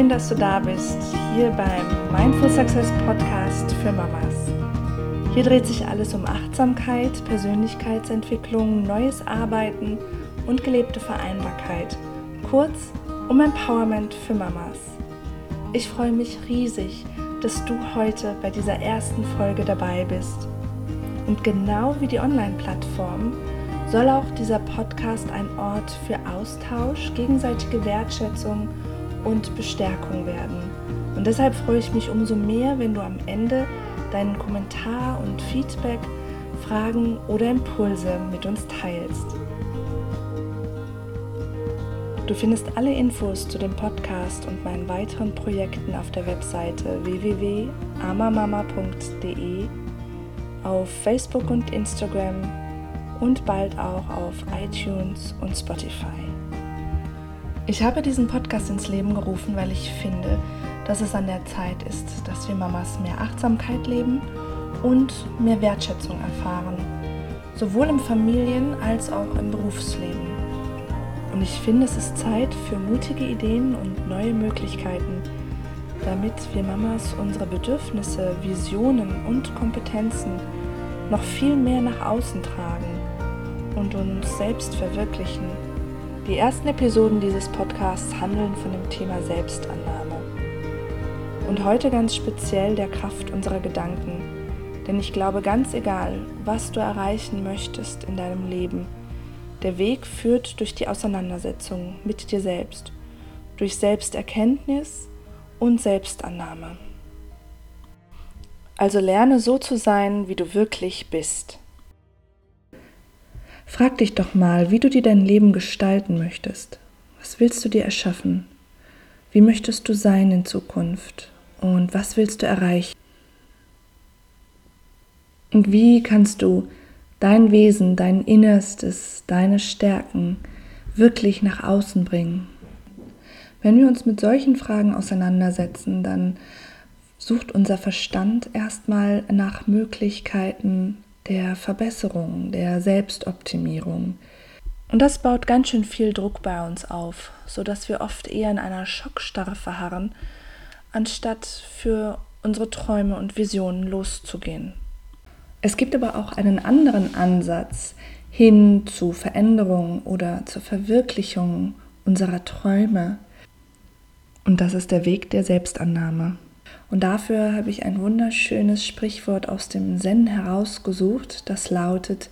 Und schön, dass du da bist, hier beim Mindful Success Podcast für Mamas. Hier dreht sich alles um Achtsamkeit, Persönlichkeitsentwicklung, neues Arbeiten und gelebte Vereinbarkeit. Kurz um Empowerment für Mamas. Ich freue mich riesig, dass du heute bei dieser ersten Folge dabei bist. Und genau wie die Online-Plattform soll auch dieser Podcast ein Ort für Austausch, gegenseitige Wertschätzung und Bestärkung werden. Und deshalb freue ich mich umso mehr, wenn du am Ende deinen Kommentar und Feedback, Fragen oder Impulse mit uns teilst. Du findest alle Infos zu dem Podcast und meinen weiteren Projekten auf der Webseite www.amamama.de, auf Facebook und Instagram und bald auch auf iTunes und Spotify. Ich habe diesen Podcast ins Leben gerufen, weil ich finde, dass es an der Zeit ist, dass wir Mamas mehr Achtsamkeit leben und mehr Wertschätzung erfahren, sowohl im Familien- als auch im Berufsleben. Und ich finde, es ist Zeit für mutige Ideen und neue Möglichkeiten, damit wir Mamas unsere Bedürfnisse, Visionen und Kompetenzen noch viel mehr nach außen tragen und uns selbst verwirklichen. Die ersten Episoden dieses Podcasts handeln von dem Thema Selbstannahme. Und heute ganz speziell der Kraft unserer Gedanken. Denn ich glaube, ganz egal, was du erreichen möchtest in deinem Leben, der Weg führt durch die Auseinandersetzung mit dir selbst, durch Selbsterkenntnis und Selbstannahme. Also lerne so zu sein, wie du wirklich bist. Frag dich doch mal, wie du dir dein Leben gestalten möchtest. Was willst du dir erschaffen? Wie möchtest du sein in Zukunft? Und was willst du erreichen? Und wie kannst du dein Wesen, dein Innerstes, deine Stärken wirklich nach außen bringen? Wenn wir uns mit solchen Fragen auseinandersetzen, dann sucht unser Verstand erstmal nach Möglichkeiten, der Verbesserung, der Selbstoptimierung. Und das baut ganz schön viel Druck bei uns auf, sodass wir oft eher in einer Schockstarre verharren, anstatt für unsere Träume und Visionen loszugehen. Es gibt aber auch einen anderen Ansatz hin zu Veränderung oder zur Verwirklichung unserer Träume. Und das ist der Weg der Selbstannahme. Und dafür habe ich ein wunderschönes Sprichwort aus dem Zen herausgesucht, das lautet,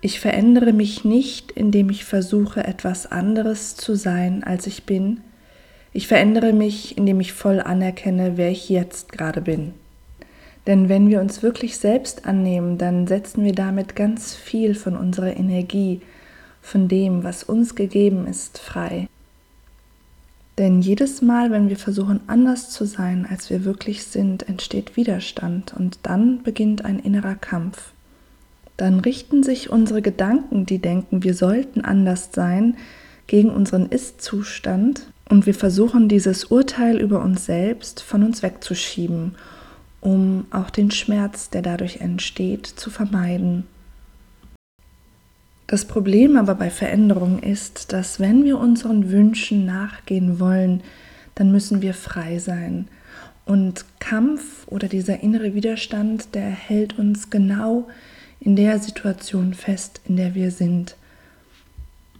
ich verändere mich nicht, indem ich versuche, etwas anderes zu sein, als ich bin. Ich verändere mich, indem ich voll anerkenne, wer ich jetzt gerade bin. Denn wenn wir uns wirklich selbst annehmen, dann setzen wir damit ganz viel von unserer Energie, von dem, was uns gegeben ist, frei. Denn jedes Mal, wenn wir versuchen, anders zu sein, als wir wirklich sind, entsteht Widerstand und dann beginnt ein innerer Kampf. Dann richten sich unsere Gedanken, die denken, wir sollten anders sein, gegen unseren Ist-Zustand und wir versuchen dieses Urteil über uns selbst von uns wegzuschieben, um auch den Schmerz, der dadurch entsteht, zu vermeiden. Das Problem aber bei Veränderung ist, dass wenn wir unseren Wünschen nachgehen wollen, dann müssen wir frei sein. Und Kampf oder dieser innere Widerstand, der hält uns genau in der Situation fest, in der wir sind.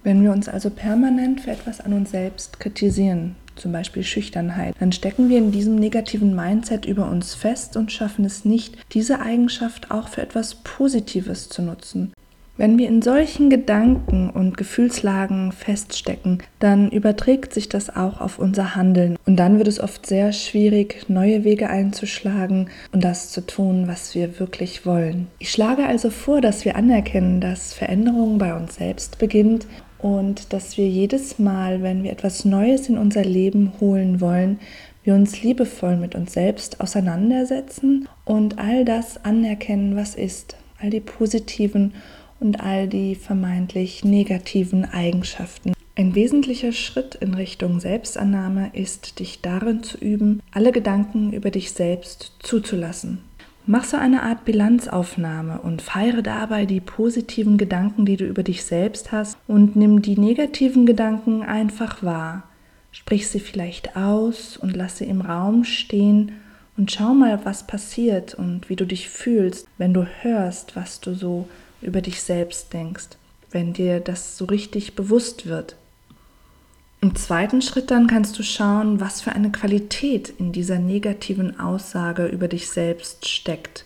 Wenn wir uns also permanent für etwas an uns selbst kritisieren, zum Beispiel Schüchternheit, dann stecken wir in diesem negativen Mindset über uns fest und schaffen es nicht, diese Eigenschaft auch für etwas Positives zu nutzen. Wenn wir in solchen Gedanken und Gefühlslagen feststecken, dann überträgt sich das auch auf unser Handeln. Und dann wird es oft sehr schwierig, neue Wege einzuschlagen und das zu tun, was wir wirklich wollen. Ich schlage also vor, dass wir anerkennen, dass Veränderung bei uns selbst beginnt und dass wir jedes Mal, wenn wir etwas Neues in unser Leben holen wollen, wir uns liebevoll mit uns selbst auseinandersetzen und all das anerkennen, was ist, all die positiven und all die vermeintlich negativen Eigenschaften. Ein wesentlicher Schritt in Richtung Selbstannahme ist, dich darin zu üben, alle Gedanken über dich selbst zuzulassen. Mach so eine Art Bilanzaufnahme und feiere dabei die positiven Gedanken, die du über dich selbst hast und nimm die negativen Gedanken einfach wahr. Sprich sie vielleicht aus und lass sie im Raum stehen und schau mal, was passiert und wie du dich fühlst, wenn du hörst, was du so über dich selbst denkst, wenn dir das so richtig bewusst wird. Im zweiten Schritt dann kannst du schauen, was für eine Qualität in dieser negativen Aussage über dich selbst steckt.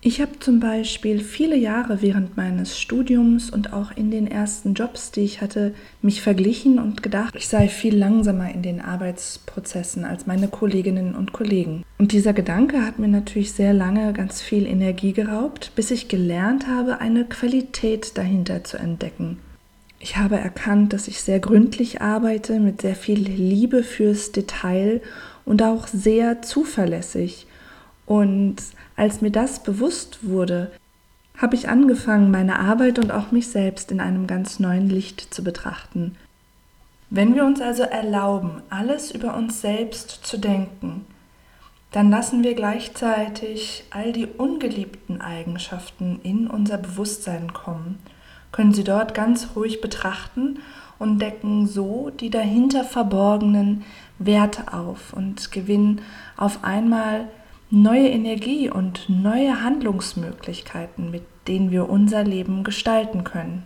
Ich habe zum Beispiel viele Jahre während meines Studiums und auch in den ersten Jobs, die ich hatte, mich verglichen und gedacht, ich sei viel langsamer in den Arbeitsprozessen als meine Kolleginnen und Kollegen. Und dieser Gedanke hat mir natürlich sehr lange ganz viel Energie geraubt, bis ich gelernt habe, eine Qualität dahinter zu entdecken. Ich habe erkannt, dass ich sehr gründlich arbeite, mit sehr viel Liebe fürs Detail und auch sehr zuverlässig. Und als mir das bewusst wurde, habe ich angefangen, meine Arbeit und auch mich selbst in einem ganz neuen Licht zu betrachten. Wenn wir uns also erlauben, alles über uns selbst zu denken, dann lassen wir gleichzeitig all die ungeliebten Eigenschaften in unser Bewusstsein kommen können Sie dort ganz ruhig betrachten und decken so die dahinter verborgenen Werte auf und gewinnen auf einmal neue Energie und neue Handlungsmöglichkeiten, mit denen wir unser Leben gestalten können.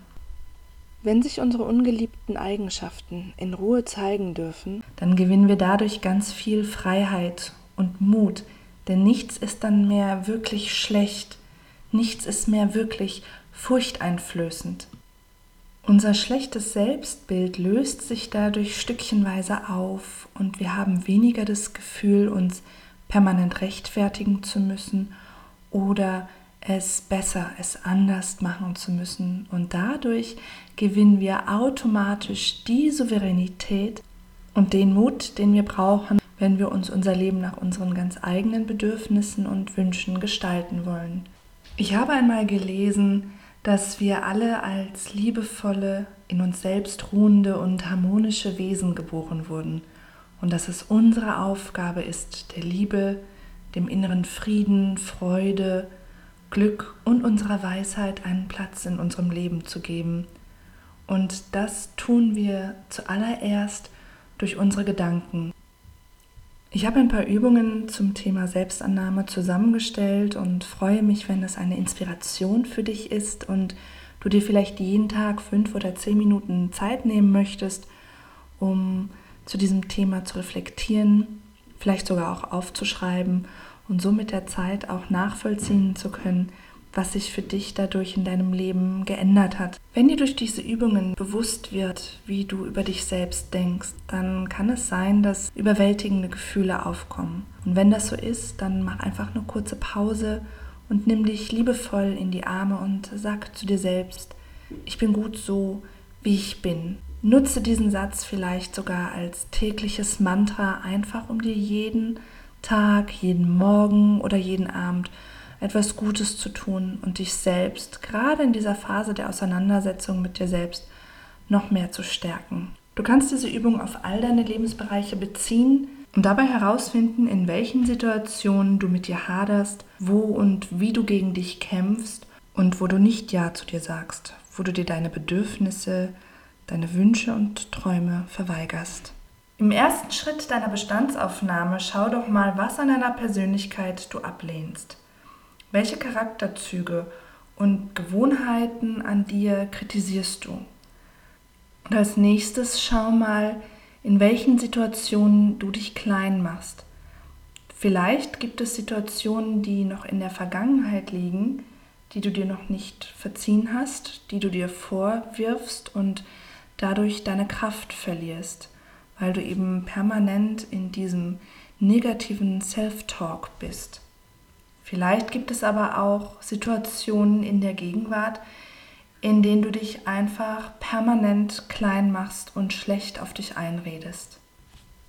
Wenn sich unsere ungeliebten Eigenschaften in Ruhe zeigen dürfen, dann gewinnen wir dadurch ganz viel Freiheit und Mut, denn nichts ist dann mehr wirklich schlecht, nichts ist mehr wirklich furchteinflößend. Unser schlechtes Selbstbild löst sich dadurch stückchenweise auf und wir haben weniger das Gefühl, uns permanent rechtfertigen zu müssen oder es besser, es anders machen zu müssen. Und dadurch gewinnen wir automatisch die Souveränität und den Mut, den wir brauchen, wenn wir uns unser Leben nach unseren ganz eigenen Bedürfnissen und Wünschen gestalten wollen. Ich habe einmal gelesen, dass wir alle als liebevolle, in uns selbst ruhende und harmonische Wesen geboren wurden und dass es unsere Aufgabe ist, der Liebe, dem inneren Frieden, Freude, Glück und unserer Weisheit einen Platz in unserem Leben zu geben. Und das tun wir zuallererst durch unsere Gedanken, ich habe ein paar Übungen zum Thema Selbstannahme zusammengestellt und freue mich, wenn es eine Inspiration für dich ist und du dir vielleicht jeden Tag fünf oder zehn Minuten Zeit nehmen möchtest, um zu diesem Thema zu reflektieren, vielleicht sogar auch aufzuschreiben und so mit der Zeit auch nachvollziehen zu können, was sich für dich dadurch in deinem Leben geändert hat. Wenn dir durch diese Übungen bewusst wird, wie du über dich selbst denkst, dann kann es sein, dass überwältigende Gefühle aufkommen. Und wenn das so ist, dann mach einfach eine kurze Pause und nimm dich liebevoll in die Arme und sag zu dir selbst, ich bin gut so, wie ich bin. Nutze diesen Satz vielleicht sogar als tägliches Mantra, einfach um dir jeden Tag, jeden Morgen oder jeden Abend etwas Gutes zu tun und dich selbst, gerade in dieser Phase der Auseinandersetzung mit dir selbst, noch mehr zu stärken. Du kannst diese Übung auf all deine Lebensbereiche beziehen und dabei herausfinden, in welchen Situationen du mit dir haderst, wo und wie du gegen dich kämpfst und wo du nicht Ja zu dir sagst, wo du dir deine Bedürfnisse, deine Wünsche und Träume verweigerst. Im ersten Schritt deiner Bestandsaufnahme schau doch mal, was an deiner Persönlichkeit du ablehnst. Welche Charakterzüge und Gewohnheiten an dir kritisierst du? Und als nächstes schau mal, in welchen Situationen du dich klein machst. Vielleicht gibt es Situationen, die noch in der Vergangenheit liegen, die du dir noch nicht verziehen hast, die du dir vorwirfst und dadurch deine Kraft verlierst, weil du eben permanent in diesem negativen Self-Talk bist. Vielleicht gibt es aber auch Situationen in der Gegenwart, in denen du dich einfach permanent klein machst und schlecht auf dich einredest.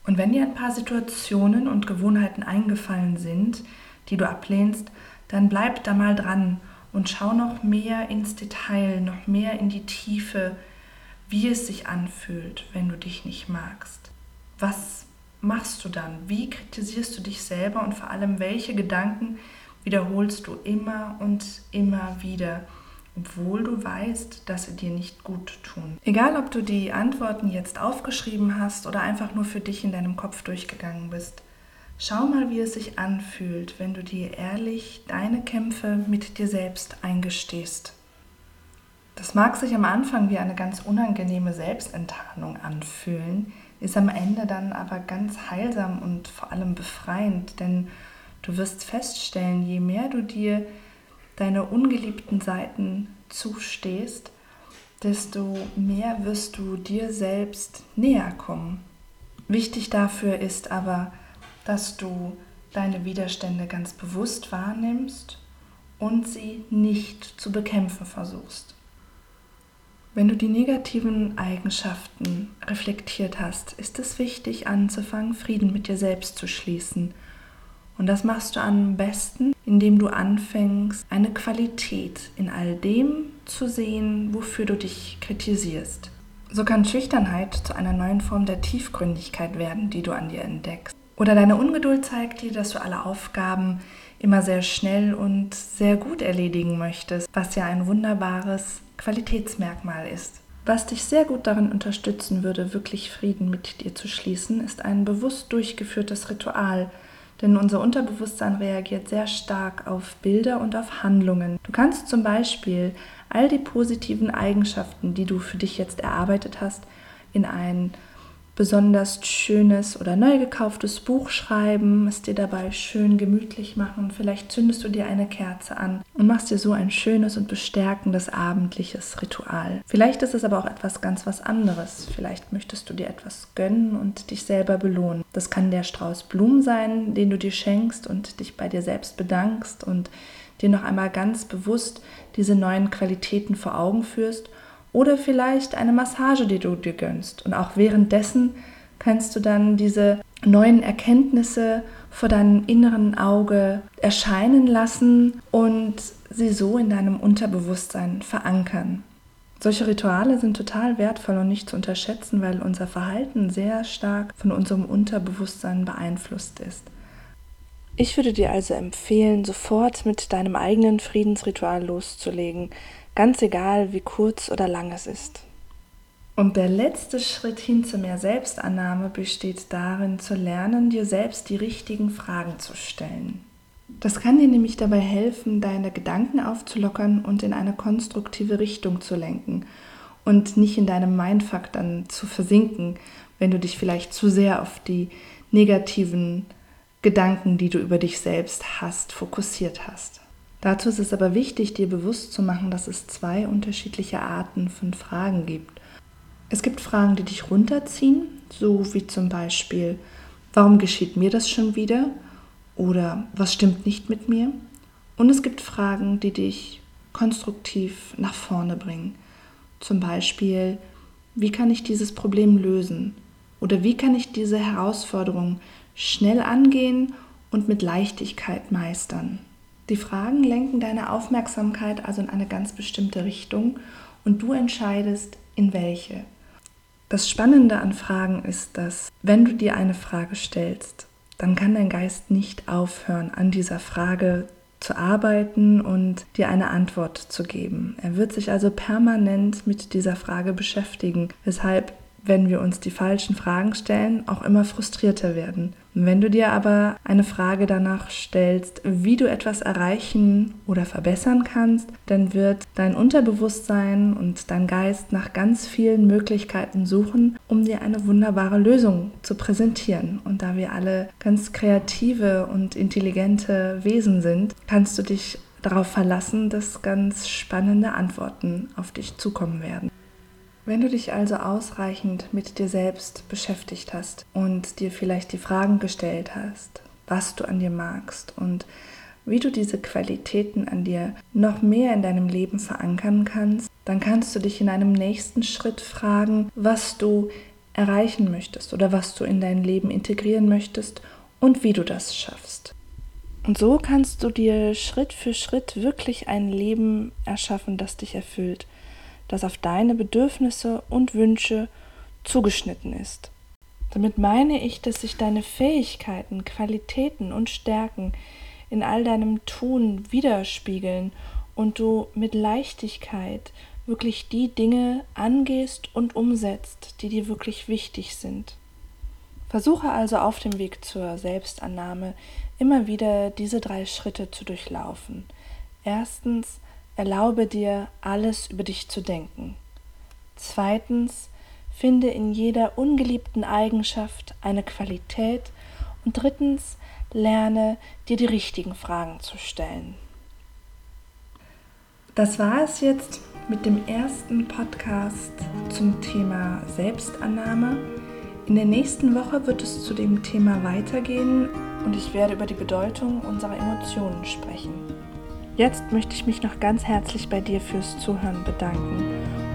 Und wenn dir ein paar Situationen und Gewohnheiten eingefallen sind, die du ablehnst, dann bleib da mal dran und schau noch mehr ins Detail, noch mehr in die Tiefe, wie es sich anfühlt, wenn du dich nicht magst. Was machst du dann? Wie kritisierst du dich selber und vor allem welche Gedanken wiederholst du immer und immer wieder obwohl du weißt, dass sie dir nicht gut tun. Egal, ob du die Antworten jetzt aufgeschrieben hast oder einfach nur für dich in deinem Kopf durchgegangen bist. Schau mal, wie es sich anfühlt, wenn du dir ehrlich deine Kämpfe mit dir selbst eingestehst. Das mag sich am Anfang wie eine ganz unangenehme Selbstenttarnung anfühlen, ist am Ende dann aber ganz heilsam und vor allem befreiend, denn du wirst feststellen, je mehr du dir deine ungeliebten Seiten zustehst, desto mehr wirst du dir selbst näher kommen. Wichtig dafür ist aber, dass du deine Widerstände ganz bewusst wahrnimmst und sie nicht zu bekämpfen versuchst. Wenn du die negativen Eigenschaften reflektiert hast, ist es wichtig anzufangen, Frieden mit dir selbst zu schließen. Und das machst du am besten, indem du anfängst, eine Qualität in all dem zu sehen, wofür du dich kritisierst. So kann Schüchternheit zu einer neuen Form der Tiefgründigkeit werden, die du an dir entdeckst. Oder deine Ungeduld zeigt dir, dass du alle Aufgaben immer sehr schnell und sehr gut erledigen möchtest, was ja ein wunderbares Qualitätsmerkmal ist. Was dich sehr gut darin unterstützen würde, wirklich Frieden mit dir zu schließen, ist ein bewusst durchgeführtes Ritual, denn unser Unterbewusstsein reagiert sehr stark auf Bilder und auf Handlungen. Du kannst zum Beispiel all die positiven Eigenschaften, die du für dich jetzt erarbeitet hast, in ein besonders schönes oder neu gekauftes Buch schreiben, es dir dabei schön gemütlich machen. Vielleicht zündest du dir eine Kerze an und machst dir so ein schönes und bestärkendes abendliches Ritual. Vielleicht ist es aber auch etwas ganz was anderes. Vielleicht möchtest du dir etwas gönnen und dich selber belohnen. Das kann der Strauß Blumen sein, den du dir schenkst und dich bei dir selbst bedankst und dir noch einmal ganz bewusst diese neuen Qualitäten vor Augen führst oder vielleicht eine Massage, die du dir gönnst. Und auch währenddessen kannst du dann diese neuen Erkenntnisse vor deinem inneren Auge erscheinen lassen und sie so in deinem Unterbewusstsein verankern. Solche Rituale sind total wertvoll und nicht zu unterschätzen, weil unser Verhalten sehr stark von unserem Unterbewusstsein beeinflusst ist. Ich würde dir also empfehlen, sofort mit deinem eigenen Friedensritual loszulegen ganz egal wie kurz oder lang es ist. Und der letzte Schritt hin zu mehr Selbstannahme besteht darin, zu lernen, dir selbst die richtigen Fragen zu stellen. Das kann dir nämlich dabei helfen, deine Gedanken aufzulockern und in eine konstruktive Richtung zu lenken und nicht in deinem Mindfuck dann zu versinken, wenn du dich vielleicht zu sehr auf die negativen Gedanken, die du über dich selbst hast, fokussiert hast. Dazu ist es aber wichtig, dir bewusst zu machen, dass es zwei unterschiedliche Arten von Fragen gibt. Es gibt Fragen, die dich runterziehen, so wie zum Beispiel, warum geschieht mir das schon wieder? Oder was stimmt nicht mit mir? Und es gibt Fragen, die dich konstruktiv nach vorne bringen. Zum Beispiel, wie kann ich dieses Problem lösen? Oder wie kann ich diese Herausforderung schnell angehen und mit Leichtigkeit meistern? Die Fragen lenken deine Aufmerksamkeit also in eine ganz bestimmte Richtung und du entscheidest, in welche. Das Spannende an Fragen ist, dass wenn du dir eine Frage stellst, dann kann dein Geist nicht aufhören, an dieser Frage zu arbeiten und dir eine Antwort zu geben. Er wird sich also permanent mit dieser Frage beschäftigen, weshalb wenn wir uns die falschen Fragen stellen, auch immer frustrierter werden. Wenn du dir aber eine Frage danach stellst, wie du etwas erreichen oder verbessern kannst, dann wird dein Unterbewusstsein und dein Geist nach ganz vielen Möglichkeiten suchen, um dir eine wunderbare Lösung zu präsentieren. Und da wir alle ganz kreative und intelligente Wesen sind, kannst du dich darauf verlassen, dass ganz spannende Antworten auf dich zukommen werden. Wenn du dich also ausreichend mit dir selbst beschäftigt hast und dir vielleicht die Fragen gestellt hast, was du an dir magst und wie du diese Qualitäten an dir noch mehr in deinem Leben verankern kannst, dann kannst du dich in einem nächsten Schritt fragen, was du erreichen möchtest oder was du in dein Leben integrieren möchtest und wie du das schaffst. Und so kannst du dir Schritt für Schritt wirklich ein Leben erschaffen, das dich erfüllt das auf deine Bedürfnisse und Wünsche zugeschnitten ist. Damit meine ich, dass sich deine Fähigkeiten, Qualitäten und Stärken in all deinem Tun widerspiegeln und du mit Leichtigkeit wirklich die Dinge angehst und umsetzt, die dir wirklich wichtig sind. Versuche also auf dem Weg zur Selbstannahme immer wieder diese drei Schritte zu durchlaufen. Erstens, erlaube dir, alles über dich zu denken. Zweitens, finde in jeder ungeliebten Eigenschaft eine Qualität. Und drittens, lerne dir die richtigen Fragen zu stellen. Das war es jetzt mit dem ersten Podcast zum Thema Selbstannahme. In der nächsten Woche wird es zu dem Thema weitergehen und ich werde über die Bedeutung unserer Emotionen sprechen. Jetzt möchte ich mich noch ganz herzlich bei dir fürs Zuhören bedanken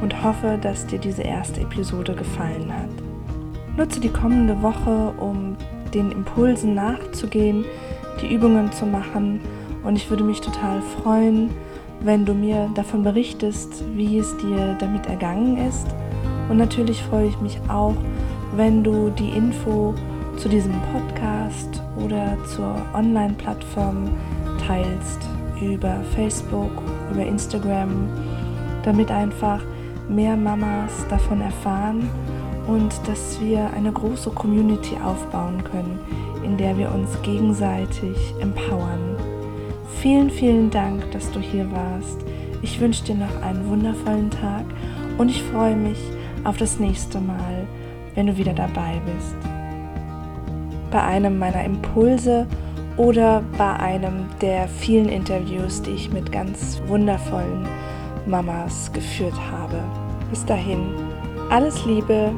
und hoffe, dass dir diese erste Episode gefallen hat. Nutze die kommende Woche, um den Impulsen nachzugehen, die Übungen zu machen und ich würde mich total freuen, wenn du mir davon berichtest, wie es dir damit ergangen ist. Und natürlich freue ich mich auch, wenn du die Info zu diesem Podcast oder zur Online-Plattform teilst über Facebook, über Instagram, damit einfach mehr Mamas davon erfahren und dass wir eine große Community aufbauen können, in der wir uns gegenseitig empowern. Vielen, vielen Dank, dass du hier warst. Ich wünsche dir noch einen wundervollen Tag und ich freue mich auf das nächste Mal, wenn du wieder dabei bist. Bei einem meiner Impulse oder bei einem der vielen Interviews, die ich mit ganz wundervollen Mamas geführt habe. Bis dahin, alles Liebe,